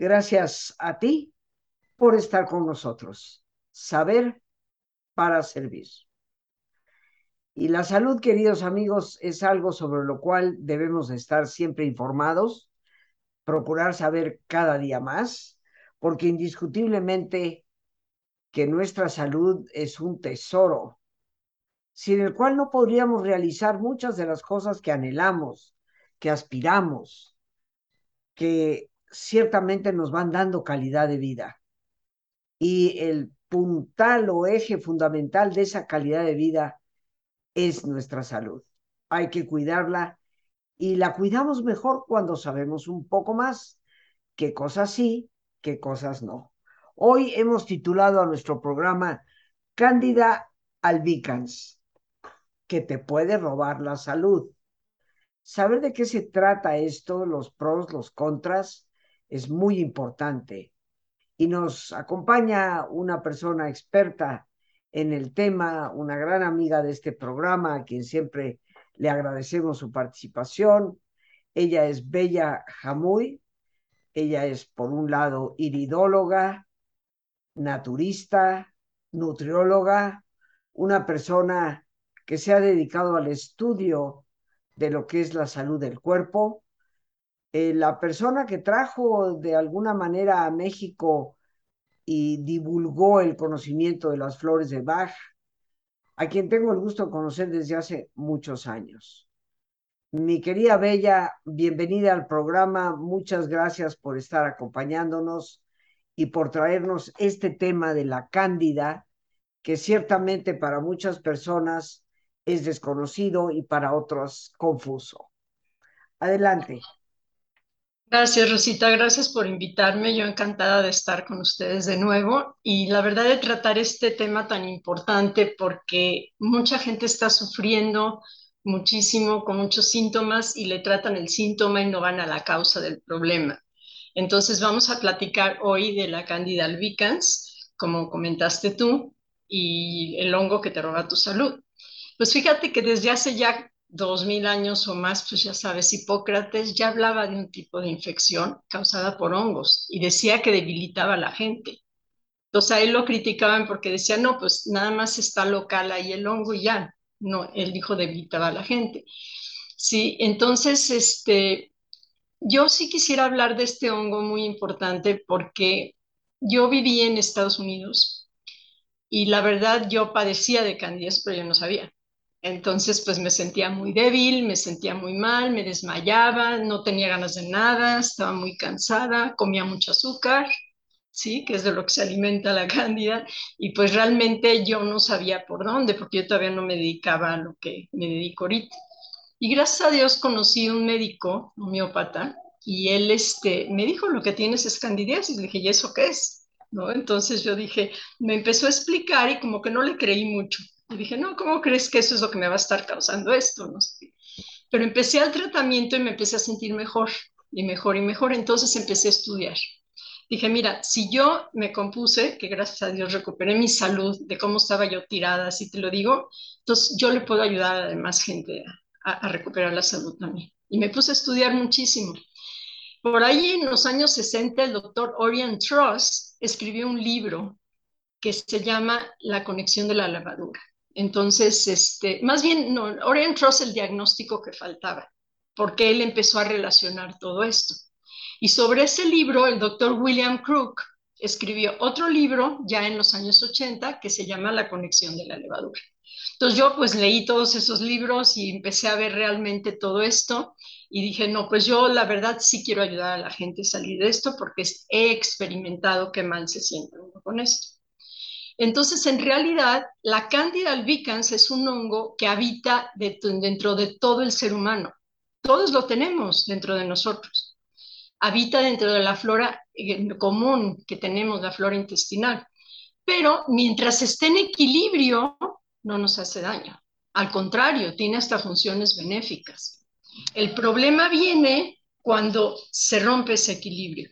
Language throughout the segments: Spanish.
Gracias a ti por estar con nosotros. Saber para servir. Y la salud, queridos amigos, es algo sobre lo cual debemos estar siempre informados, procurar saber cada día más, porque indiscutiblemente que nuestra salud es un tesoro, sin el cual no podríamos realizar muchas de las cosas que anhelamos, que aspiramos, que ciertamente nos van dando calidad de vida. Y el puntal o eje fundamental de esa calidad de vida es nuestra salud. Hay que cuidarla y la cuidamos mejor cuando sabemos un poco más qué cosas sí, qué cosas no. Hoy hemos titulado a nuestro programa Cándida albicans, que te puede robar la salud. Saber de qué se trata esto, los pros, los contras, es muy importante. Y nos acompaña una persona experta en el tema, una gran amiga de este programa, a quien siempre le agradecemos su participación. Ella es Bella Jamuy. Ella es, por un lado, iridóloga, naturista, nutrióloga, una persona que se ha dedicado al estudio de lo que es la salud del cuerpo. Eh, la persona que trajo de alguna manera a México y divulgó el conocimiento de las flores de Bach, a quien tengo el gusto de conocer desde hace muchos años. Mi querida Bella, bienvenida al programa. Muchas gracias por estar acompañándonos y por traernos este tema de la cándida, que ciertamente para muchas personas es desconocido y para otros confuso. Adelante. Gracias, Rosita. Gracias por invitarme. Yo encantada de estar con ustedes de nuevo y la verdad de tratar este tema tan importante porque mucha gente está sufriendo muchísimo con muchos síntomas y le tratan el síntoma y no van a la causa del problema. Entonces vamos a platicar hoy de la Candida albicans, como comentaste tú, y el hongo que te roba tu salud. Pues fíjate que desde hace ya dos mil años o más, pues ya sabes, Hipócrates ya hablaba de un tipo de infección causada por hongos y decía que debilitaba a la gente. Entonces a él lo criticaban porque decía, no, pues nada más está local ahí el hongo y ya. No, él dijo debilitaba a la gente. Sí, entonces, este, yo sí quisiera hablar de este hongo muy importante porque yo viví en Estados Unidos y la verdad yo padecía de candías, pero yo no sabía. Entonces, pues me sentía muy débil, me sentía muy mal, me desmayaba, no tenía ganas de nada, estaba muy cansada, comía mucho azúcar, ¿sí? Que es de lo que se alimenta la cándida. Y pues realmente yo no sabía por dónde, porque yo todavía no me dedicaba a lo que me dedico ahorita. Y gracias a Dios conocí un médico homeópata y él este, me dijo, lo que tienes es candidiasis. Le dije, ¿y eso qué es? ¿No? Entonces yo dije, me empezó a explicar y como que no le creí mucho. Y dije, no, ¿cómo crees que eso es lo que me va a estar causando esto? No sé. Pero empecé al tratamiento y me empecé a sentir mejor y mejor y mejor. Entonces empecé a estudiar. Dije, mira, si yo me compuse, que gracias a Dios recuperé mi salud de cómo estaba yo tirada, así te lo digo, entonces yo le puedo ayudar a demás gente a, recuperar la salud también. Y me puse a estudiar muchísimo. Por ahí en los años 60 el doctor Orion Truss escribió un libro que se llama La conexión de la levadura. Entonces, este, más bien, no, Orion Truss el diagnóstico que faltaba, porque él empezó a relacionar todo esto. Y sobre ese libro, el doctor William Crook escribió otro libro ya en los años 80 que se llama La conexión de la levadura. Entonces yo pues leí todos esos libros y empecé a ver realmente todo esto y dije, no, pues yo la verdad sí quiero ayudar a la gente a salir de esto porque he experimentado qué mal se siente uno con esto. Entonces, en realidad, la Candida albicans es un hongo que habita dentro de todo el ser humano. Todos lo tenemos dentro de nosotros. Habita dentro de la flora eh, común que tenemos, la flora intestinal. Pero mientras esté en equilibrio, no nos hace daño. Al contrario, tiene hasta funciones benéficas. El problema viene cuando se rompe ese equilibrio.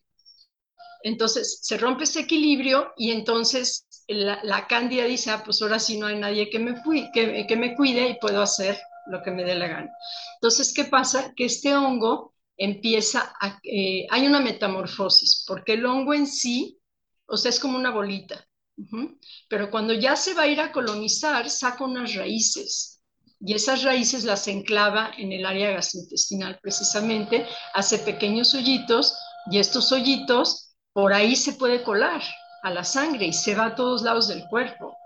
Entonces, se rompe ese equilibrio y entonces la, cándida dice, ah, pues ahora sí no hay nadie que me, que me cuide y puedo hacer lo que me dé la gana. Entonces, ¿qué pasa? Que este hongo empieza a, eh, hay una metamorfosis, porque el hongo en sí, o sea, es como una bolita, pero cuando ya se va a ir a colonizar, saca unas raíces, y esas raíces las enclava en el área gastrointestinal precisamente, hace pequeños hoyitos, y estos hoyitos, por ahí se puede colar a la sangre y se va a todos lados del cuerpo.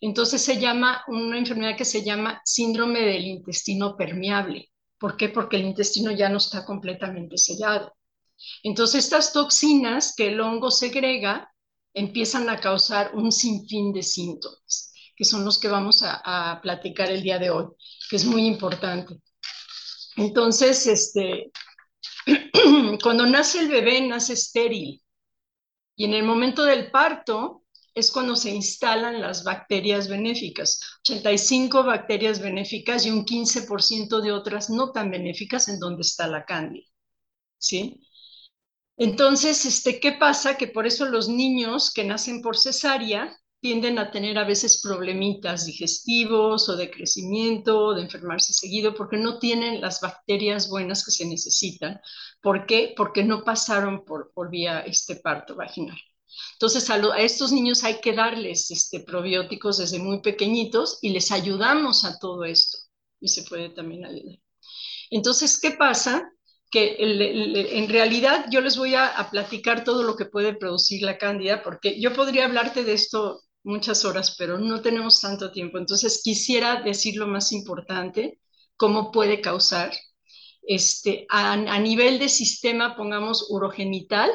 Entonces se llama una enfermedad que se llama síndrome del intestino permeable. ¿Por qué? Porque el intestino ya no está completamente sellado. Entonces estas toxinas que el hongo segrega empiezan a causar un sinfín de síntomas, que son los que vamos a, platicar el día de hoy, que es muy importante. Entonces, este, cuando nace el bebé, nace estéril. Y en el momento del parto, es cuando se instalan las bacterias benéficas. 85 bacterias benéficas y un 15% de otras no tan benéficas en donde está la cándida. ¿Sí? Entonces, este, ¿qué pasa? Que por eso los niños que nacen por cesárea tienden a tener a veces problemitas digestivos o de crecimiento, de enfermarse seguido, porque no tienen las bacterias buenas que se necesitan. ¿Por qué? Porque no pasaron por, por vía este parto vaginal. Entonces, a, estos niños hay que darles este, probióticos desde muy pequeñitos y les ayudamos a todo esto. Y se puede también ayudar. Entonces, ¿qué pasa? Que en realidad yo les voy a, a platicar todo lo que puede producir la cándida, porque yo podría hablarte de esto muchas horas, pero no tenemos tanto tiempo. Entonces, quisiera decir lo más importante, cómo puede causar. Este, a, nivel de sistema, pongamos urogenital,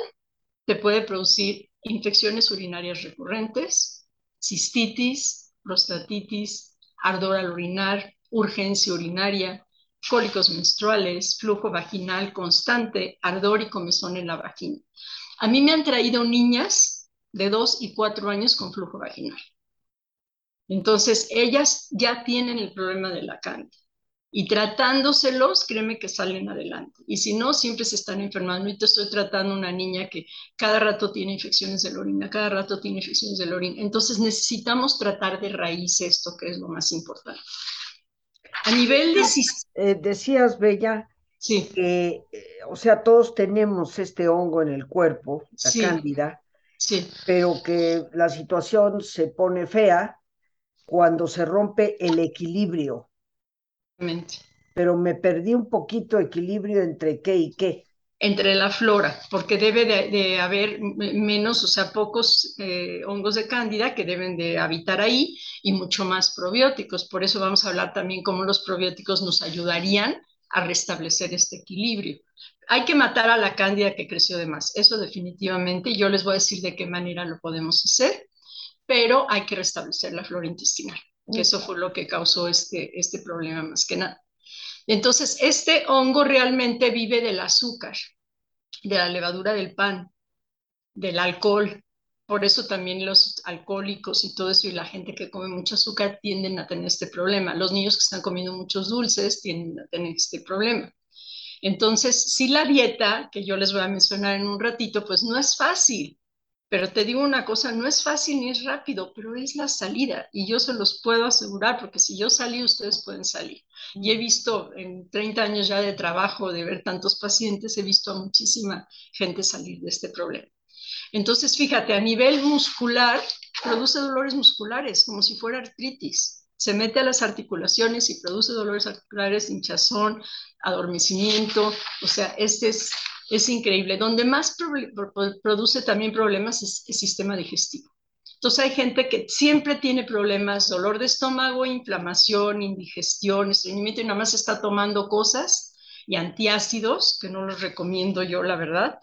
te puede producir infecciones urinarias recurrentes, cistitis, prostatitis, ardor al orinar, urgencia urinaria, cólicos menstruales, flujo vaginal constante, ardor y comezón en la vagina. A mí me han traído niñas de 2 y 4 años con flujo vaginal. Entonces, ellas ya tienen el problema de la cándida y tratándoselos, créeme que salen adelante. Y si no, siempre se están enfermando. Y te estoy tratando una niña que cada rato tiene infecciones de la orina, cada rato tiene infecciones de la orina. Entonces necesitamos tratar de raíz esto, que es lo más importante. A nivel de... Eh, decías, Bella, sí. que, eh, o sea, todos tenemos este hongo en el cuerpo, la cándida, sí. pero que la situación se pone fea cuando se rompe el equilibrio pero me perdí un poquito equilibrio entre qué y qué. Entre la flora, porque debe de, haber menos, o sea, pocos eh, hongos de cándida que deben de habitar ahí y mucho más probióticos. Por eso vamos a hablar también cómo los probióticos nos ayudarían a restablecer este equilibrio. Hay que matar a la cándida que creció de más, eso definitivamente. Yo les voy a decir de qué manera lo podemos hacer, pero hay que restablecer la flora intestinal que eso fue lo que causó este, este problema más que nada. Entonces, este hongo realmente vive del azúcar, de la levadura del pan, del alcohol. Por eso también los alcohólicos y todo eso y la gente que come mucho azúcar tienden a tener este problema. Los niños que están comiendo muchos dulces tienden a tener este problema. Entonces, si la dieta, que yo les voy a mencionar en un ratito, pues no es fácil. Pero te digo una cosa, no es fácil ni es rápido, pero es la salida y yo se los puedo asegurar porque si yo salí, ustedes pueden salir. Y he visto en 30 años ya de trabajo, de ver tantos pacientes, he visto a muchísima gente salir de este problema. Entonces, fíjate, a nivel muscular, produce dolores musculares como si fuera artritis. Se mete a las articulaciones y produce dolores articulares, hinchazón, adormecimiento. O sea, este es es increíble. Donde más produce también problemas es el sistema digestivo. Entonces hay gente que siempre tiene problemas, dolor de estómago, inflamación, indigestión, estreñimiento y nada más está tomando cosas y antiácidos, que no los recomiendo yo, la verdad,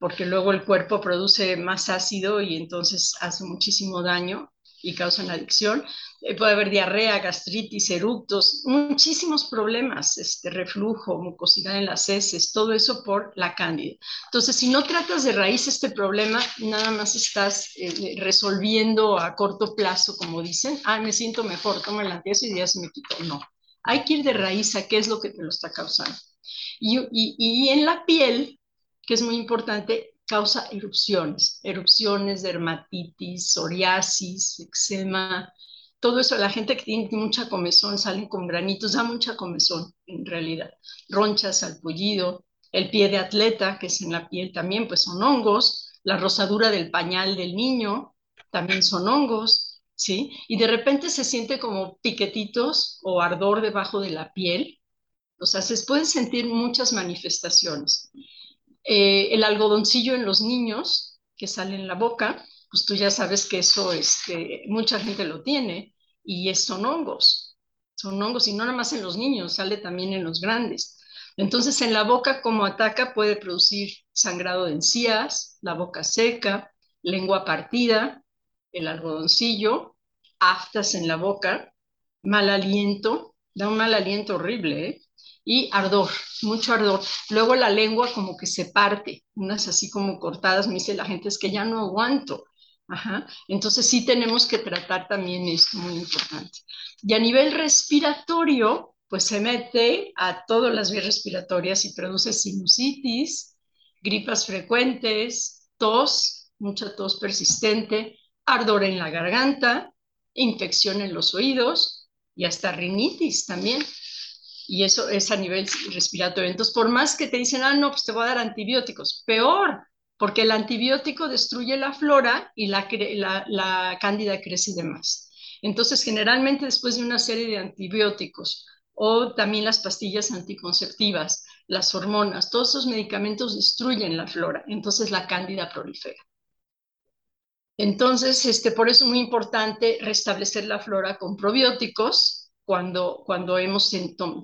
porque luego el cuerpo produce más ácido y entonces hace muchísimo daño y causan adicción. Eh, puede haber diarrea, gastritis, eructos, muchísimos problemas, este, reflujo, mucosidad en las heces, todo eso por la cándida. Entonces, si no tratas de raíz este problema, nada más estás eh, resolviendo a corto plazo, como dicen, ah, me siento mejor, toma el y ya se me quitó. No, hay que ir de raíz a qué es lo que te lo está causando. Y, y en la piel, que es muy importante, causa erupciones, erupciones, dermatitis, psoriasis, eczema, todo eso, la gente que tiene mucha comezón salen con granitos, da mucha comezón en realidad, ronchas, salpullido, El pie de atleta, que es en la piel también, pues son hongos. La rosadura del pañal del niño, también son hongos, ¿sí? Y de repente se siente como piquetitos o ardor debajo de la piel. O sea, se pueden sentir muchas manifestaciones. Eh, el algodoncillo en los niños que sale en la boca, pues tú ya sabes que eso este, mucha gente lo tiene y son hongos, son hongos y no nada más en los niños, sale también en los grandes. Entonces en la boca como ataca puede producir sangrado de encías, la boca seca, lengua partida, el algodoncillo, aftas en la boca, mal aliento, da un mal aliento horrible, ¿eh? Y ardor, mucho ardor. Luego la lengua como que se parte, unas así como cortadas, me dice la gente, es que ya no aguanto. Ajá. Entonces sí tenemos que tratar también esto, muy importante. Y a nivel respiratorio, pues se mete a todas las vías respiratorias y produce sinusitis, gripas frecuentes, tos, mucha tos persistente, ardor en la garganta, infección en los oídos y hasta rinitis también y eso es a nivel respiratorio. Entonces, por más que te dicen, ah, no, pues te voy a dar antibióticos, peor, porque el antibiótico destruye la flora y la, la, cándida crece de más. Entonces, generalmente después de una serie de antibióticos o también las pastillas anticonceptivas, las hormonas, todos esos medicamentos destruyen la flora, entonces la cándida prolifera. Entonces, este, por eso es muy importante restablecer la flora con probióticos, cuando, cuando hemos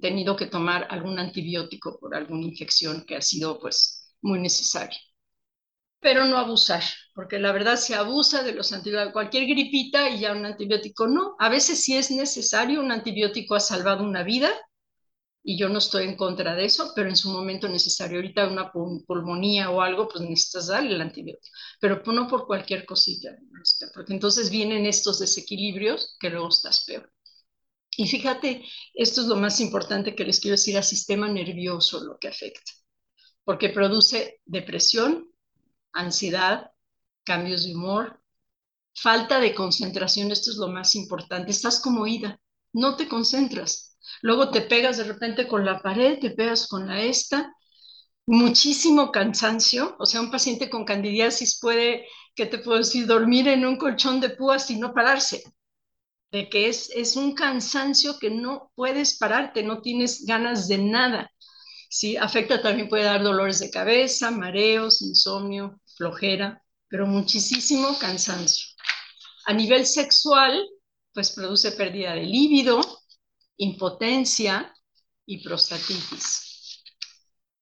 tenido que tomar algún antibiótico por alguna infección que ha sido pues muy necesaria. Pero no abusar, porque la verdad se abusa de los antibióticos, cualquier gripita y ya un antibiótico no. A veces sí es necesario, un antibiótico ha salvado una vida y yo no estoy en contra de eso, pero en su momento necesario. Ahorita una pulmonía o algo, pues necesitas darle el antibiótico, pero no por cualquier cosita, porque entonces vienen estos desequilibrios que luego estás peor. Y fíjate, esto es lo más importante que les quiero decir al sistema nervioso, lo que afecta, porque produce depresión, ansiedad, cambios de humor, falta de concentración, esto es lo más importante, estás como ida, no te concentras, luego te pegas de repente con la pared, te pegas con la esta, muchísimo cansancio, o sea, un paciente con candidiasis puede, ¿qué te puedo decir?, dormir en un colchón de púas y no pararse, que es, es un cansancio que no puedes pararte, no tienes ganas de nada. ¿sí? Afecta también, puede dar dolores de cabeza, mareos, insomnio, flojera, pero muchísimo cansancio. A nivel sexual, pues produce pérdida de líbido, impotencia y prostatitis.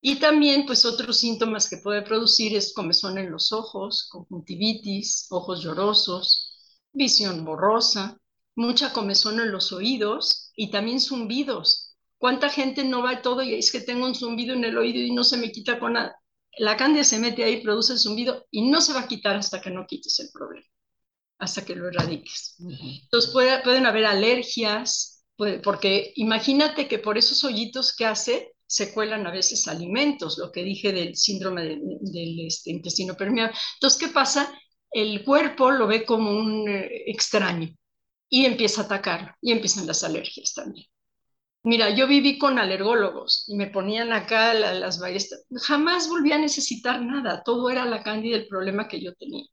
Y también, pues otros síntomas que puede producir es comezón en los ojos, conjuntivitis, ojos llorosos, visión borrosa, mucha comezón en los oídos y también zumbidos. ¿Cuánta gente no va todo y es que tengo un zumbido en el oído y no se me quita con nada? La cándida se mete ahí, produce el zumbido y no se va a quitar hasta que no quites el problema, hasta que lo erradiques. Entonces pueden haber alergias, porque imagínate que por esos hoyitos que hace se cuelan a veces alimentos, lo que dije del síndrome del este, intestino permeable. Entonces, ¿qué pasa? El cuerpo lo ve como un eh, extraño y empieza a atacar y empiezan las alergias también. Mira, yo viví con alergólogos y me ponían acá las ballestas. Jamás volví a necesitar nada, todo era la cándida el problema que yo tenía.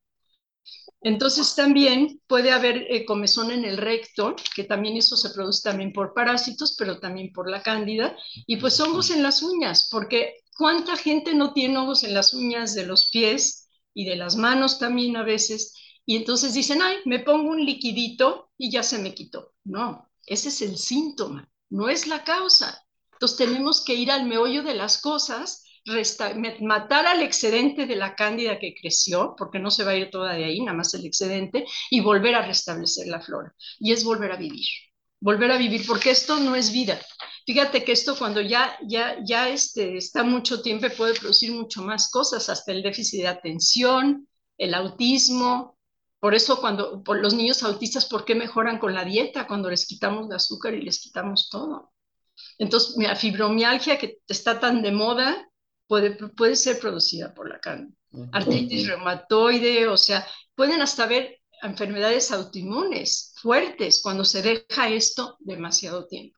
Entonces también puede haber eh, comezón en el recto, que también eso se produce también por parásitos, pero también por la cándida, y pues hongos en las uñas, porque ¿cuánta gente no tiene hongos en las uñas de los pies y de las manos también a veces? Y entonces dicen, ay, me pongo un liquidito y ya se me quitó. No, ese es el síntoma, no es la causa. Entonces tenemos que ir al meollo de las cosas, matar al excedente de la cándida que creció, porque no se va a ir toda de ahí, nada más el excedente, y volver a restablecer la flora. Y es volver a vivir, volver a vivir, porque esto no es vida. Fíjate que esto cuando ya, ya, ya este, está mucho tiempo puede producir mucho más cosas, hasta el déficit de atención, el autismo, por eso cuando por los niños autistas, ¿por qué mejoran con la dieta cuando les quitamos el azúcar y les quitamos todo? Entonces, la fibromialgia que está tan de moda puede, puede ser producida por la carne. Artritis reumatoide, o sea, pueden hasta haber enfermedades autoinmunes fuertes cuando se deja esto demasiado tiempo.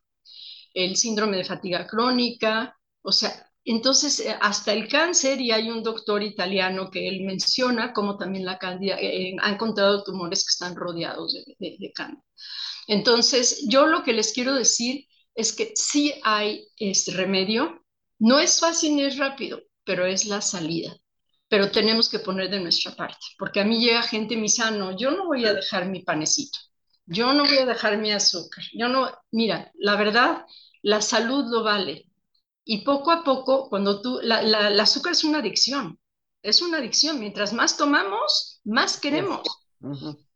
El síndrome de fatiga crónica, o sea, entonces, eh, hasta el cáncer, y hay un doctor italiano que él menciona como también la cándida, eh, ha encontrado tumores que están rodeados de, de, cándida. Entonces, yo lo que les quiero decir es que sí hay este remedio, no es fácil ni es rápido, pero es la salida. Pero tenemos que poner de nuestra parte, porque a mí llega gente mi sano, yo no voy a dejar mi panecito, yo no voy a dejar mi azúcar, yo no, mira, la verdad, la salud lo vale, y poco a poco, cuando tú, la, el azúcar es una adicción, es una adicción. Mientras más tomamos, más queremos.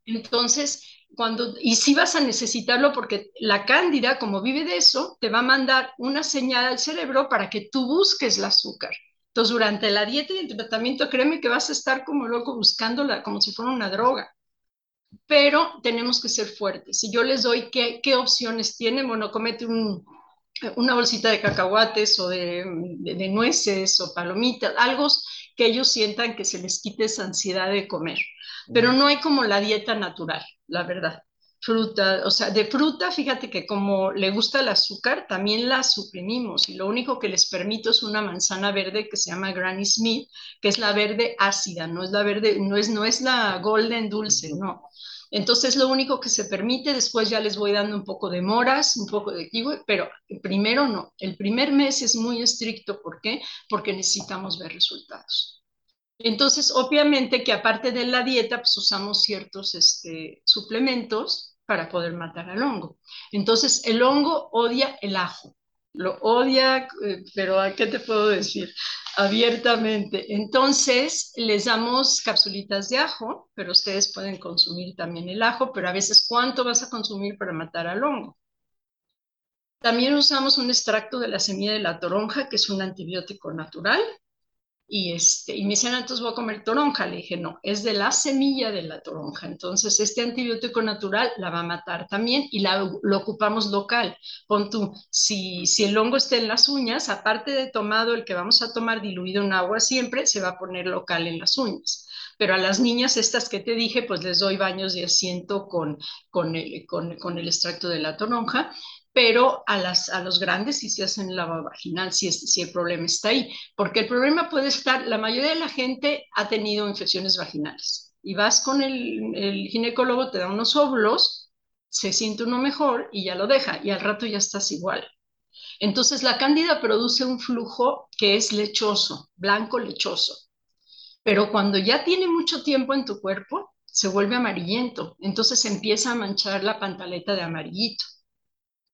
Entonces, cuando, y si vas a necesitarlo porque la cándida, como vive de eso, te va a mandar una señal al cerebro para que tú busques el azúcar. Entonces, durante la dieta y el tratamiento, créeme que vas a estar como loco buscándola, como si fuera una droga. Pero tenemos que ser fuertes. Si yo les doy qué, qué opciones tienen, bueno, comete un, una bolsita de cacahuates o de, nueces o palomitas, algo que ellos sientan que se les quite esa ansiedad de comer. Pero no hay como la dieta natural, la verdad. Fruta, o sea, de fruta, fíjate que como le gusta el azúcar, también la suprimimos y lo único que les permito es una manzana verde que se llama Granny Smith, que es la verde ácida, no es la verde, no es, no es la golden dulce, no entonces, lo único que se permite, después ya les voy dando un poco de moras, un poco de kiwi, pero primero no. El primer mes es muy estricto. ¿Por qué? Porque necesitamos ver resultados. Entonces, obviamente que aparte de la dieta, pues usamos ciertos este, suplementos para poder matar al hongo. Entonces, el hongo odia el ajo lo odia, eh, pero ¿qué te puedo decir? Abiertamente. Entonces, les damos capsulitas de ajo, pero ustedes pueden consumir también el ajo, pero a veces, ¿cuánto vas a consumir para matar al hongo? También usamos un extracto de la semilla de la toronja, que es un antibiótico natural, y, este, y me decían, entonces voy a comer toronja. Le dije, no, es de la semilla de la toronja. Entonces, este antibiótico natural la va a matar también y la, lo ocupamos local. Pon tú, si, si el hongo está en las uñas, aparte de tomado, el que vamos a tomar diluido en agua siempre, se va a poner local en las uñas. Pero a las niñas estas que te dije, pues les doy baños de asiento con, con, el, con, con el extracto de la toronja pero a, las, a los grandes sí se hacen lavado vaginal, si, si el problema está ahí, porque el problema puede estar, la mayoría de la gente ha tenido infecciones vaginales y vas con el, el ginecólogo, te da unos óvulos, se siente uno mejor y ya lo deja y al rato ya estás igual. Entonces la cándida produce un flujo que es lechoso, blanco lechoso, pero cuando ya tiene mucho tiempo en tu cuerpo, se vuelve amarillento, entonces empieza a manchar la pantaleta de amarillito.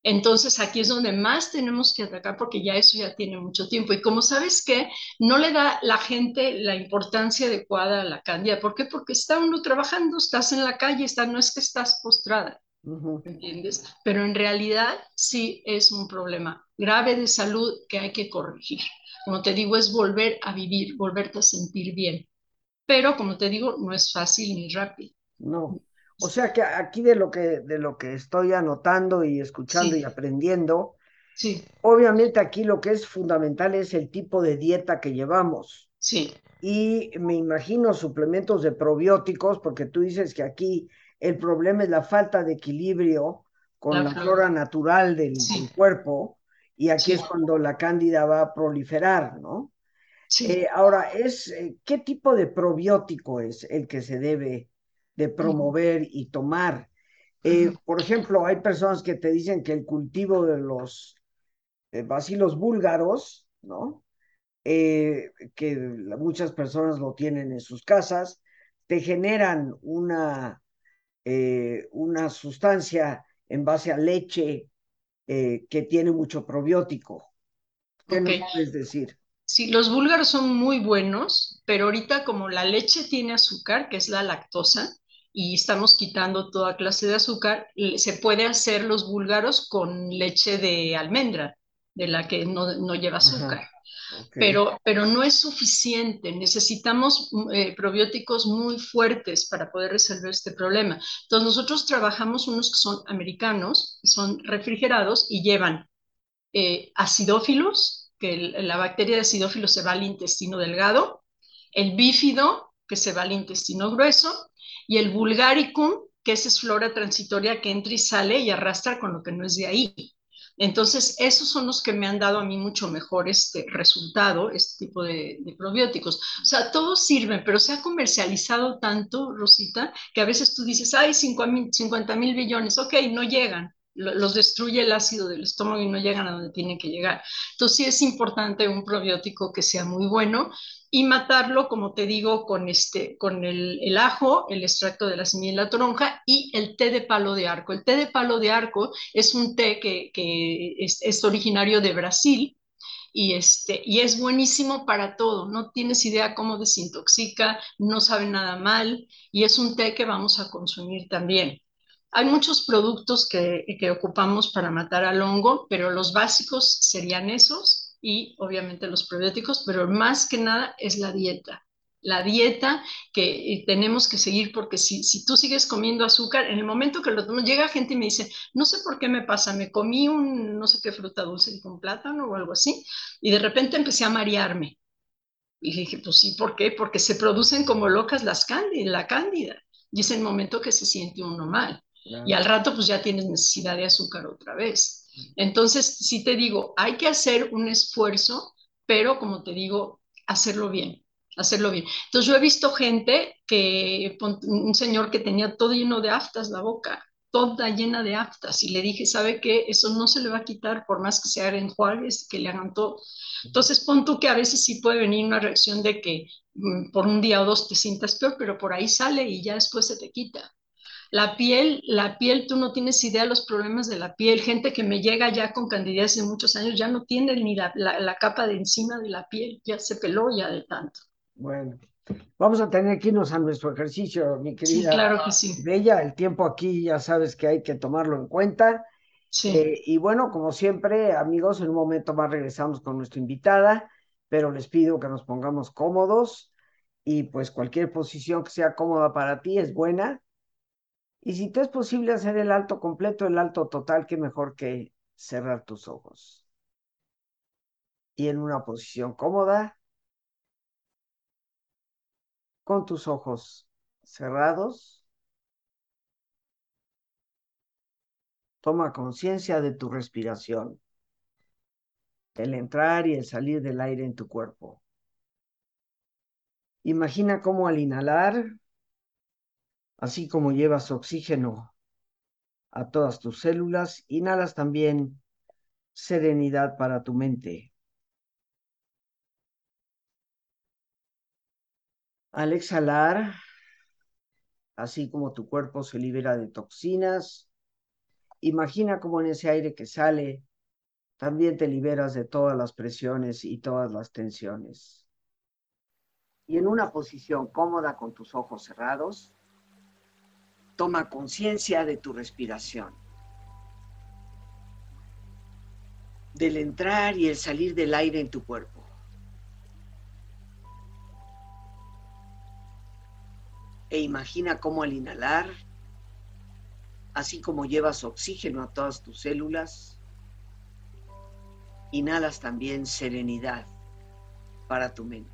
Entonces aquí es donde más tenemos que atacar porque ya eso ya tiene mucho tiempo. Y como sabes que no le da la gente la importancia adecuada a la cándida. ¿Por qué? Porque está uno trabajando, estás en la calle, está, no es que estás postrada. ¿Entiendes? Pero en realidad sí es un problema grave de salud que hay que corregir. Como te digo, es volver a vivir, volverte a sentir bien. Pero como te digo, no es fácil ni rápido. No. O sea que aquí de lo que, de lo que estoy anotando y escuchando y aprendiendo, sí. obviamente aquí lo que es fundamental es el tipo de dieta que llevamos. Sí. Y me imagino suplementos de probióticos, porque tú dices que aquí el problema es la falta de equilibrio con la, flora. natural del, cuerpo, y aquí es cuando la cándida va a proliferar, ¿no? Sí. Eh, ahora, es, eh, ¿qué tipo de probiótico es el que se debe de promover y tomar. Eh, por ejemplo, hay personas que te dicen que el cultivo de los vacilos búlgaros, ¿no? Que muchas personas lo tienen en sus casas, te generan una, una sustancia en base a leche que tiene mucho probiótico. ¿Qué okay. puedes decir? Sí, los búlgaros son muy buenos, pero ahorita como la leche tiene azúcar, que es la lactosa, y estamos quitando toda clase de azúcar, se puede hacer los búlgaros con leche de almendra, de la que no, no lleva azúcar. Pero, pero no es suficiente, necesitamos eh, probióticos muy fuertes para poder resolver este problema. Entonces nosotros trabajamos unos que son americanos, son refrigerados y llevan eh, acidófilos, que la bacteria de acidófilos se va al intestino delgado, el bífido, que se va al intestino grueso, y el vulgaricum, que es flora transitoria que entra y sale y arrastra con lo que no es de ahí. Entonces, esos son los que me han dado a mí mucho mejor este resultado, este tipo de, probióticos. O sea, todos sirven, pero se ha comercializado tanto, Rosita, que a veces tú dices, ay, 50 mil billones, ok, no llegan, los destruye el ácido del estómago y no llegan a donde tienen que llegar. Entonces sí es importante un probiótico que sea muy bueno y matarlo, como te digo, con, este, con el, el ajo, el extracto de la semilla de la toronja y el té de palo de arco. El té de palo de arco es un té que, que es, es originario de Brasil, y, este, y es buenísimo para todo. No tienes idea cómo desintoxica, no sabe nada mal y es un té que vamos a consumir también. Hay muchos productos que, que, ocupamos para matar al hongo, pero los básicos serían esos y obviamente los probióticos, pero más que nada es la dieta. La dieta que tenemos que seguir porque si, si tú sigues comiendo azúcar, en el momento que lo llega gente y me dice, no sé por qué me pasa, me comí un no sé qué fruta dulce con plátano o algo así, y de repente empecé a marearme. Y dije, pues sí, ¿por qué? Porque se producen como locas las cándidas, la cándida. Y es el momento que se siente uno mal. Claro. Y al rato pues ya tienes necesidad de azúcar otra vez. Entonces, sí te digo, hay que hacer un esfuerzo, pero como te digo, hacerlo bien, hacerlo bien. Entonces yo he visto gente que, un señor que tenía todo lleno de aftas la boca, toda llena de aftas, y le dije, ¿sabe qué? Eso no se le va a quitar por más que se hagan enjuagues, que le hagan todo. Entonces pon tú que a veces sí puede venir una reacción de que mm, por un día o dos te sientas peor, pero por ahí sale y ya después se te quita. La piel, la piel, tú no tienes idea de los problemas de la piel. Gente que me llega ya con candidez de muchos años ya no tiene ni la, la, la, capa de encima de la piel, ya se peló ya de tanto. Bueno, vamos a tener que irnos a nuestro ejercicio, mi querida. Sí, claro que sí. Bella, el tiempo aquí ya sabes que hay que tomarlo en cuenta. Sí. Eh, y bueno, como siempre, amigos, en un momento más regresamos con nuestra invitada, pero les pido que nos pongamos cómodos y pues cualquier posición que sea cómoda para ti es buena y si te es posible hacer el alto completo, el alto total, qué mejor que cerrar tus ojos. Y en una posición cómoda, con tus ojos cerrados, toma conciencia de tu respiración, el entrar y el salir del aire en tu cuerpo. Imagina cómo al inhalar Así como llevas oxígeno a todas tus células, inhalas también serenidad para tu mente. Al exhalar, así como tu cuerpo se libera de toxinas, imagina como en ese aire que sale, también te liberas de todas las presiones y todas las tensiones. Y en una posición cómoda con tus ojos cerrados, Toma conciencia de tu respiración, del entrar y el salir del aire en tu cuerpo. E imagina cómo al inhalar, así como llevas oxígeno a todas tus células, inhalas también serenidad para tu mente.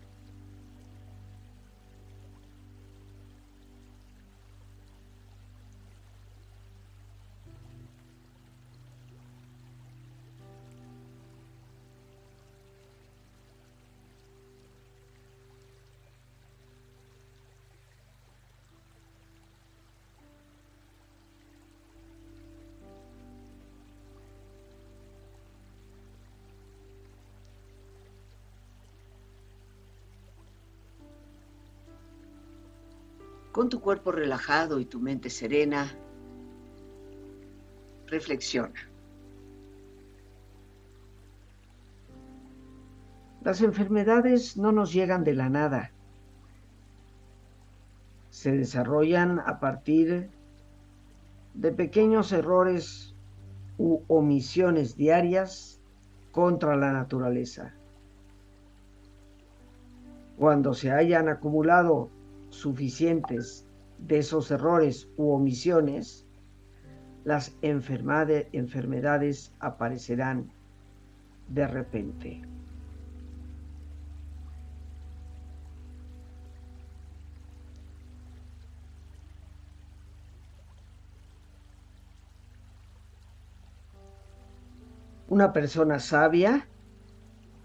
Con tu cuerpo relajado y tu mente serena, reflexiona. Las enfermedades no nos llegan de la nada. se desarrollan a partir de pequeños errores u omisiones diarias contra la naturaleza. Cuando se hayan acumulado suficientes de esos errores u omisiones, las enfermedades aparecerán de repente. Una persona sabia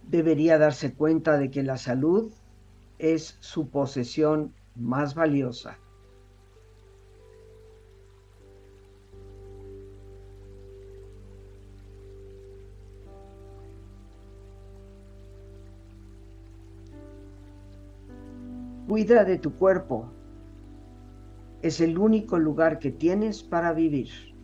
debería darse cuenta de que la salud es su posesión más valiosa. Cuida de tu cuerpo. Es el único lugar que tienes para vivir.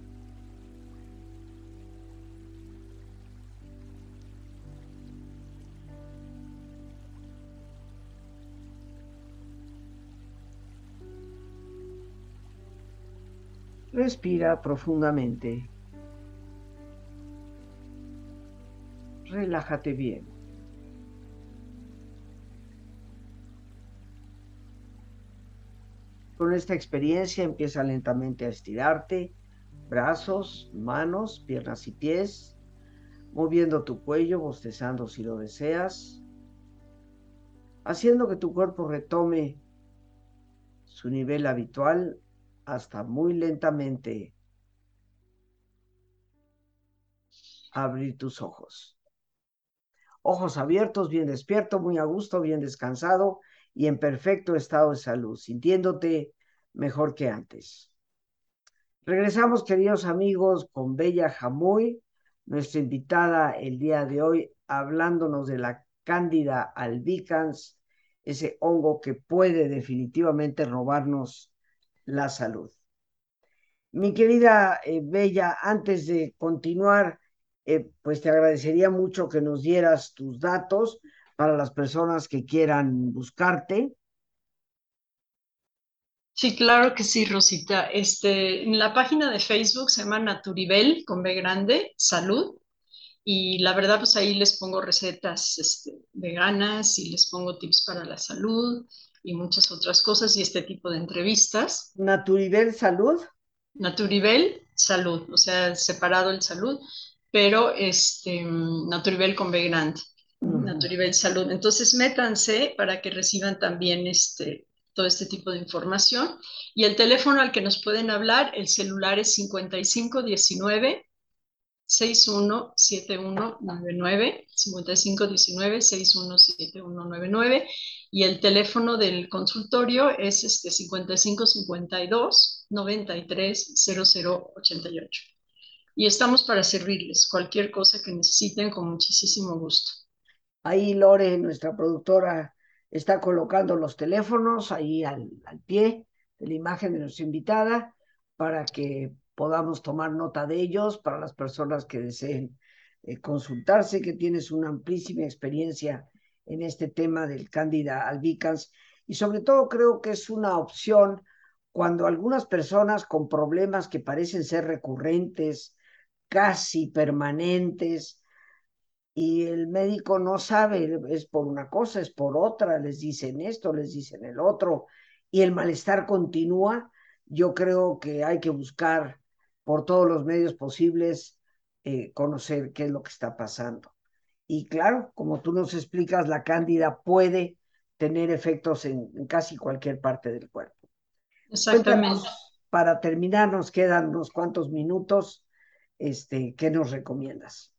Respira profundamente. Relájate bien. Con esta experiencia empieza lentamente a estirarte, brazos, manos, piernas y pies, moviendo tu cuello, bostezando si lo deseas, haciendo que tu cuerpo retome su nivel habitual hasta muy lentamente abrir tus ojos. Ojos abiertos, bien despierto, muy a gusto, bien descansado y en perfecto estado de salud, sintiéndote mejor que antes. Regresamos, queridos amigos, con Bella Jamuy, nuestra invitada el día de hoy, hablándonos de la Cándida albicans, ese hongo que puede definitivamente robarnos la salud. Mi querida eh, Bella, antes de continuar, eh, pues te agradecería mucho que nos dieras tus datos para las personas que quieran buscarte. Sí, claro que sí, Rosita. Este, en la página de Facebook se llama Naturibel con B grande, salud. Y la verdad, pues ahí les pongo recetas este, veganas y les pongo tips para la salud y muchas otras cosas y este tipo de entrevistas. Naturibel Salud. Naturibel Salud, o sea, separado el salud, pero este, Naturibel con B grande. Naturibel Salud. Entonces, métanse para que reciban también este, todo este tipo de información. Y el teléfono al que nos pueden hablar, el celular es 5519 617199, 5519 617199 y el teléfono del consultorio es este 5552 930088. Y estamos para servirles cualquier cosa que necesiten con muchísimo gusto. Ahí Lore, nuestra productora, está colocando los teléfonos ahí al, pie de la imagen de nuestra invitada para que podamos tomar nota de ellos para las personas que deseen eh, consultarse, que tienes una amplísima experiencia en este tema del Cándida albicans. Y sobre todo creo que es una opción cuando algunas personas con problemas que parecen ser recurrentes, casi permanentes, y el médico no sabe, es por una cosa, es por otra, les dicen esto, les dicen el otro, y el malestar continúa, yo creo que hay que buscar por todos los medios posibles eh, conocer qué es lo que está pasando. Y claro, como tú nos explicas, la cándida puede tener efectos en, casi cualquier parte del cuerpo. Exactamente. para terminar, nos quedan unos cuantos minutos. Este, ¿Qué nos recomiendas?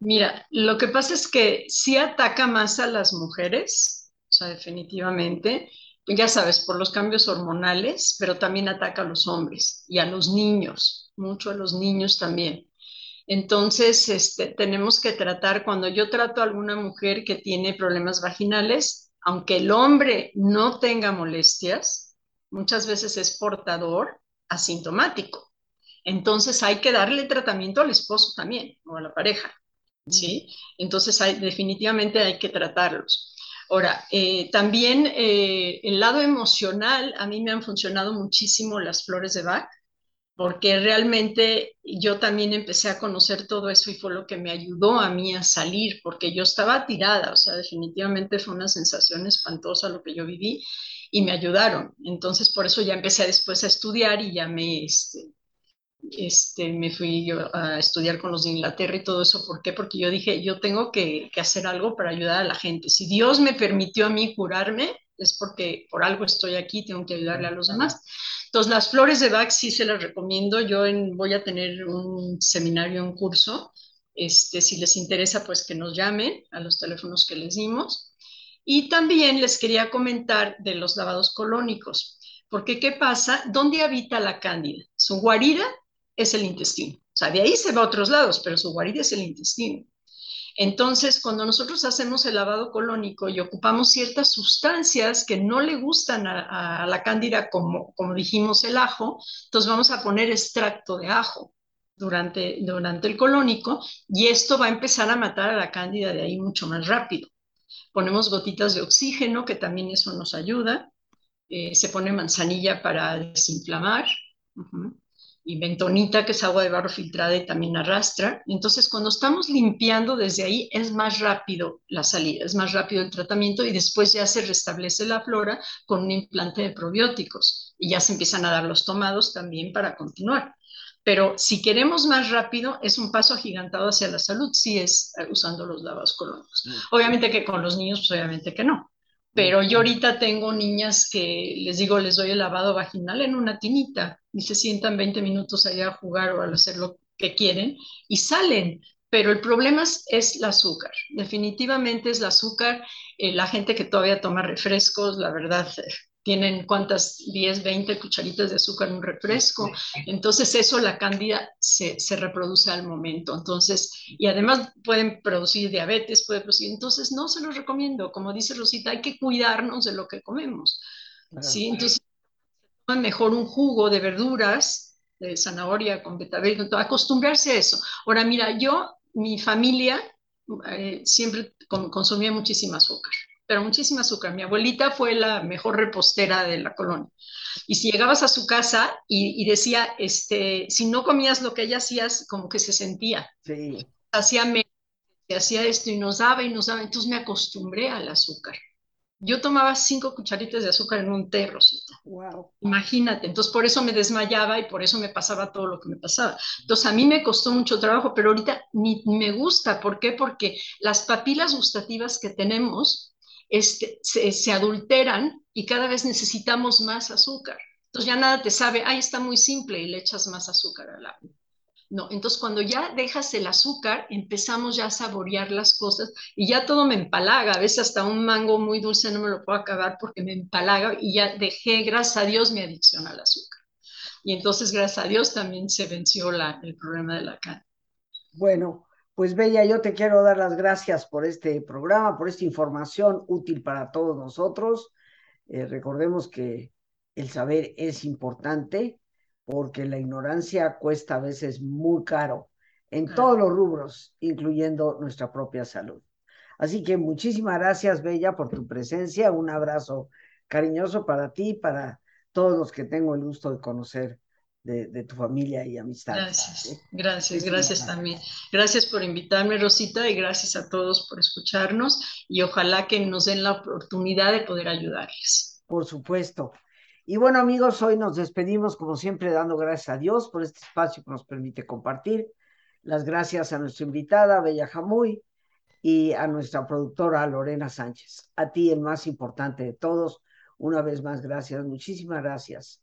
Mira, lo que pasa es que sí ataca más a las mujeres, o sea, definitivamente, ya sabes, por los cambios hormonales, pero también ataca a los hombres y a los niños, mucho a los niños también. Entonces, este, tenemos que tratar, cuando yo trato a alguna mujer que tiene problemas vaginales, aunque el hombre no tenga molestias, muchas veces es portador asintomático. Entonces hay que darle tratamiento al esposo también o a la pareja, ¿sí? Entonces hay, definitivamente hay que tratarlos. Ahora, eh, también eh, el lado emocional, a mí me han funcionado muchísimo las flores de Bach, porque realmente yo también empecé a conocer todo eso y fue lo que me ayudó a mí a salir, porque yo estaba tirada, o sea, definitivamente fue una sensación espantosa lo que yo viví y me ayudaron. Entonces, por eso ya empecé después a estudiar y ya me, este, este, me fui yo a estudiar con los de Inglaterra y todo eso. ¿Por qué? Porque yo dije, yo tengo que, que, hacer algo para ayudar a la gente. Si Dios me permitió a mí curarme, es porque por algo estoy aquí, tengo que ayudarle a los demás. Entonces, las flores de Bach sí se las recomiendo. Yo en, voy a tener un seminario, un curso. Este, si les interesa, pues que nos llamen a los teléfonos que les dimos. Y también les quería comentar de los lavados colónicos. Porque, ¿qué pasa? ¿Dónde habita la cándida? Su guarida es el intestino. O sea, de ahí se va a otros lados, pero su guarida es el intestino. Entonces, cuando nosotros hacemos el lavado colónico y ocupamos ciertas sustancias que no le gustan a, la cándida, como, como dijimos el ajo, entonces vamos a poner extracto de ajo durante, durante el colónico y esto va a empezar a matar a la cándida de ahí mucho más rápido. Ponemos gotitas de oxígeno, que también eso nos ayuda. Eh, se pone manzanilla para desinflamar. Y bentonita, que es agua de barro filtrada y también arrastra. Entonces, cuando estamos limpiando desde ahí, es más rápido la salida, es más rápido el tratamiento y después ya se restablece la flora con un implante de probióticos y ya se empiezan a dar los tomados también para continuar. Pero si queremos más rápido, es un paso agigantado hacia la salud, si es usando los lavados colónicos. Mm. Obviamente que con los niños, pues obviamente que no. Pero yo ahorita tengo niñas que les digo, les doy el lavado vaginal en una tinita y se sientan 20 minutos allá a jugar o a hacer lo que quieren y salen. Pero el problema es, es el azúcar. Definitivamente es el azúcar. Eh, la gente que todavía toma refrescos, la verdad, tienen cuántas, 10, 20 cucharitas de azúcar en un refresco. Entonces eso la cándida se, se, reproduce al momento. Entonces, y además pueden producir diabetes, puede producir. Entonces no se los recomiendo. Como dice Rosita, hay que cuidarnos de lo que comemos. ¿sí? Entonces, mejor un jugo de verduras, de zanahoria con betabel, acostumbrarse a eso. Ahora, mira, yo, mi familia eh, siempre consumía muchísima azúcar pero muchísima azúcar. Mi abuelita fue la mejor repostera de la colonia. Y si llegabas a su casa y, y decía, este, si no comías lo que ella hacía, como que se sentía. Sí. Hacía, hacía esto y nos daba y nos daba. Entonces me acostumbré al azúcar. Yo tomaba cinco cucharitas de azúcar en un té, Rosita. Wow. Imagínate. Entonces, por eso me desmayaba y por eso me pasaba todo lo que me pasaba. Entonces, a mí me costó mucho trabajo, pero ahorita ni me gusta. ¿Por qué? Porque las papilas gustativas que tenemos este, se, adulteran y cada vez necesitamos más azúcar. Entonces ya nada te sabe, ahí está muy simple y le echas más azúcar al agua. No, entonces cuando ya dejas el azúcar, empezamos ya a saborear las cosas y ya todo me empalaga. A veces hasta un mango muy dulce no me lo puedo acabar porque me empalaga y ya dejé, gracias a Dios, mi adicción al azúcar. Y entonces, gracias a Dios, también se venció el problema de la carne. Bueno, pues Bella, yo te quiero dar las gracias por este programa, por esta información útil para todos nosotros. Eh, recordemos que el saber es importante porque la ignorancia cuesta a veces muy caro en todos los rubros, incluyendo nuestra propia salud. Así que muchísimas gracias, Bella, por tu presencia. Un abrazo cariñoso para ti, para todos los que tengo el gusto de conocer de, de, tu familia y amistad. Gracias, gracias, gracias también. Gracias por invitarme, Rosita, y gracias a todos por escucharnos y ojalá que nos den la oportunidad de poder ayudarles. Por supuesto. Y bueno, amigos, hoy nos despedimos como siempre dando gracias a Dios por este espacio que nos permite compartir. Las gracias a nuestra invitada, Bella Jamuy, y a nuestra productora Lorena Sánchez. A ti, el más importante de todos, una vez más, gracias, muchísimas gracias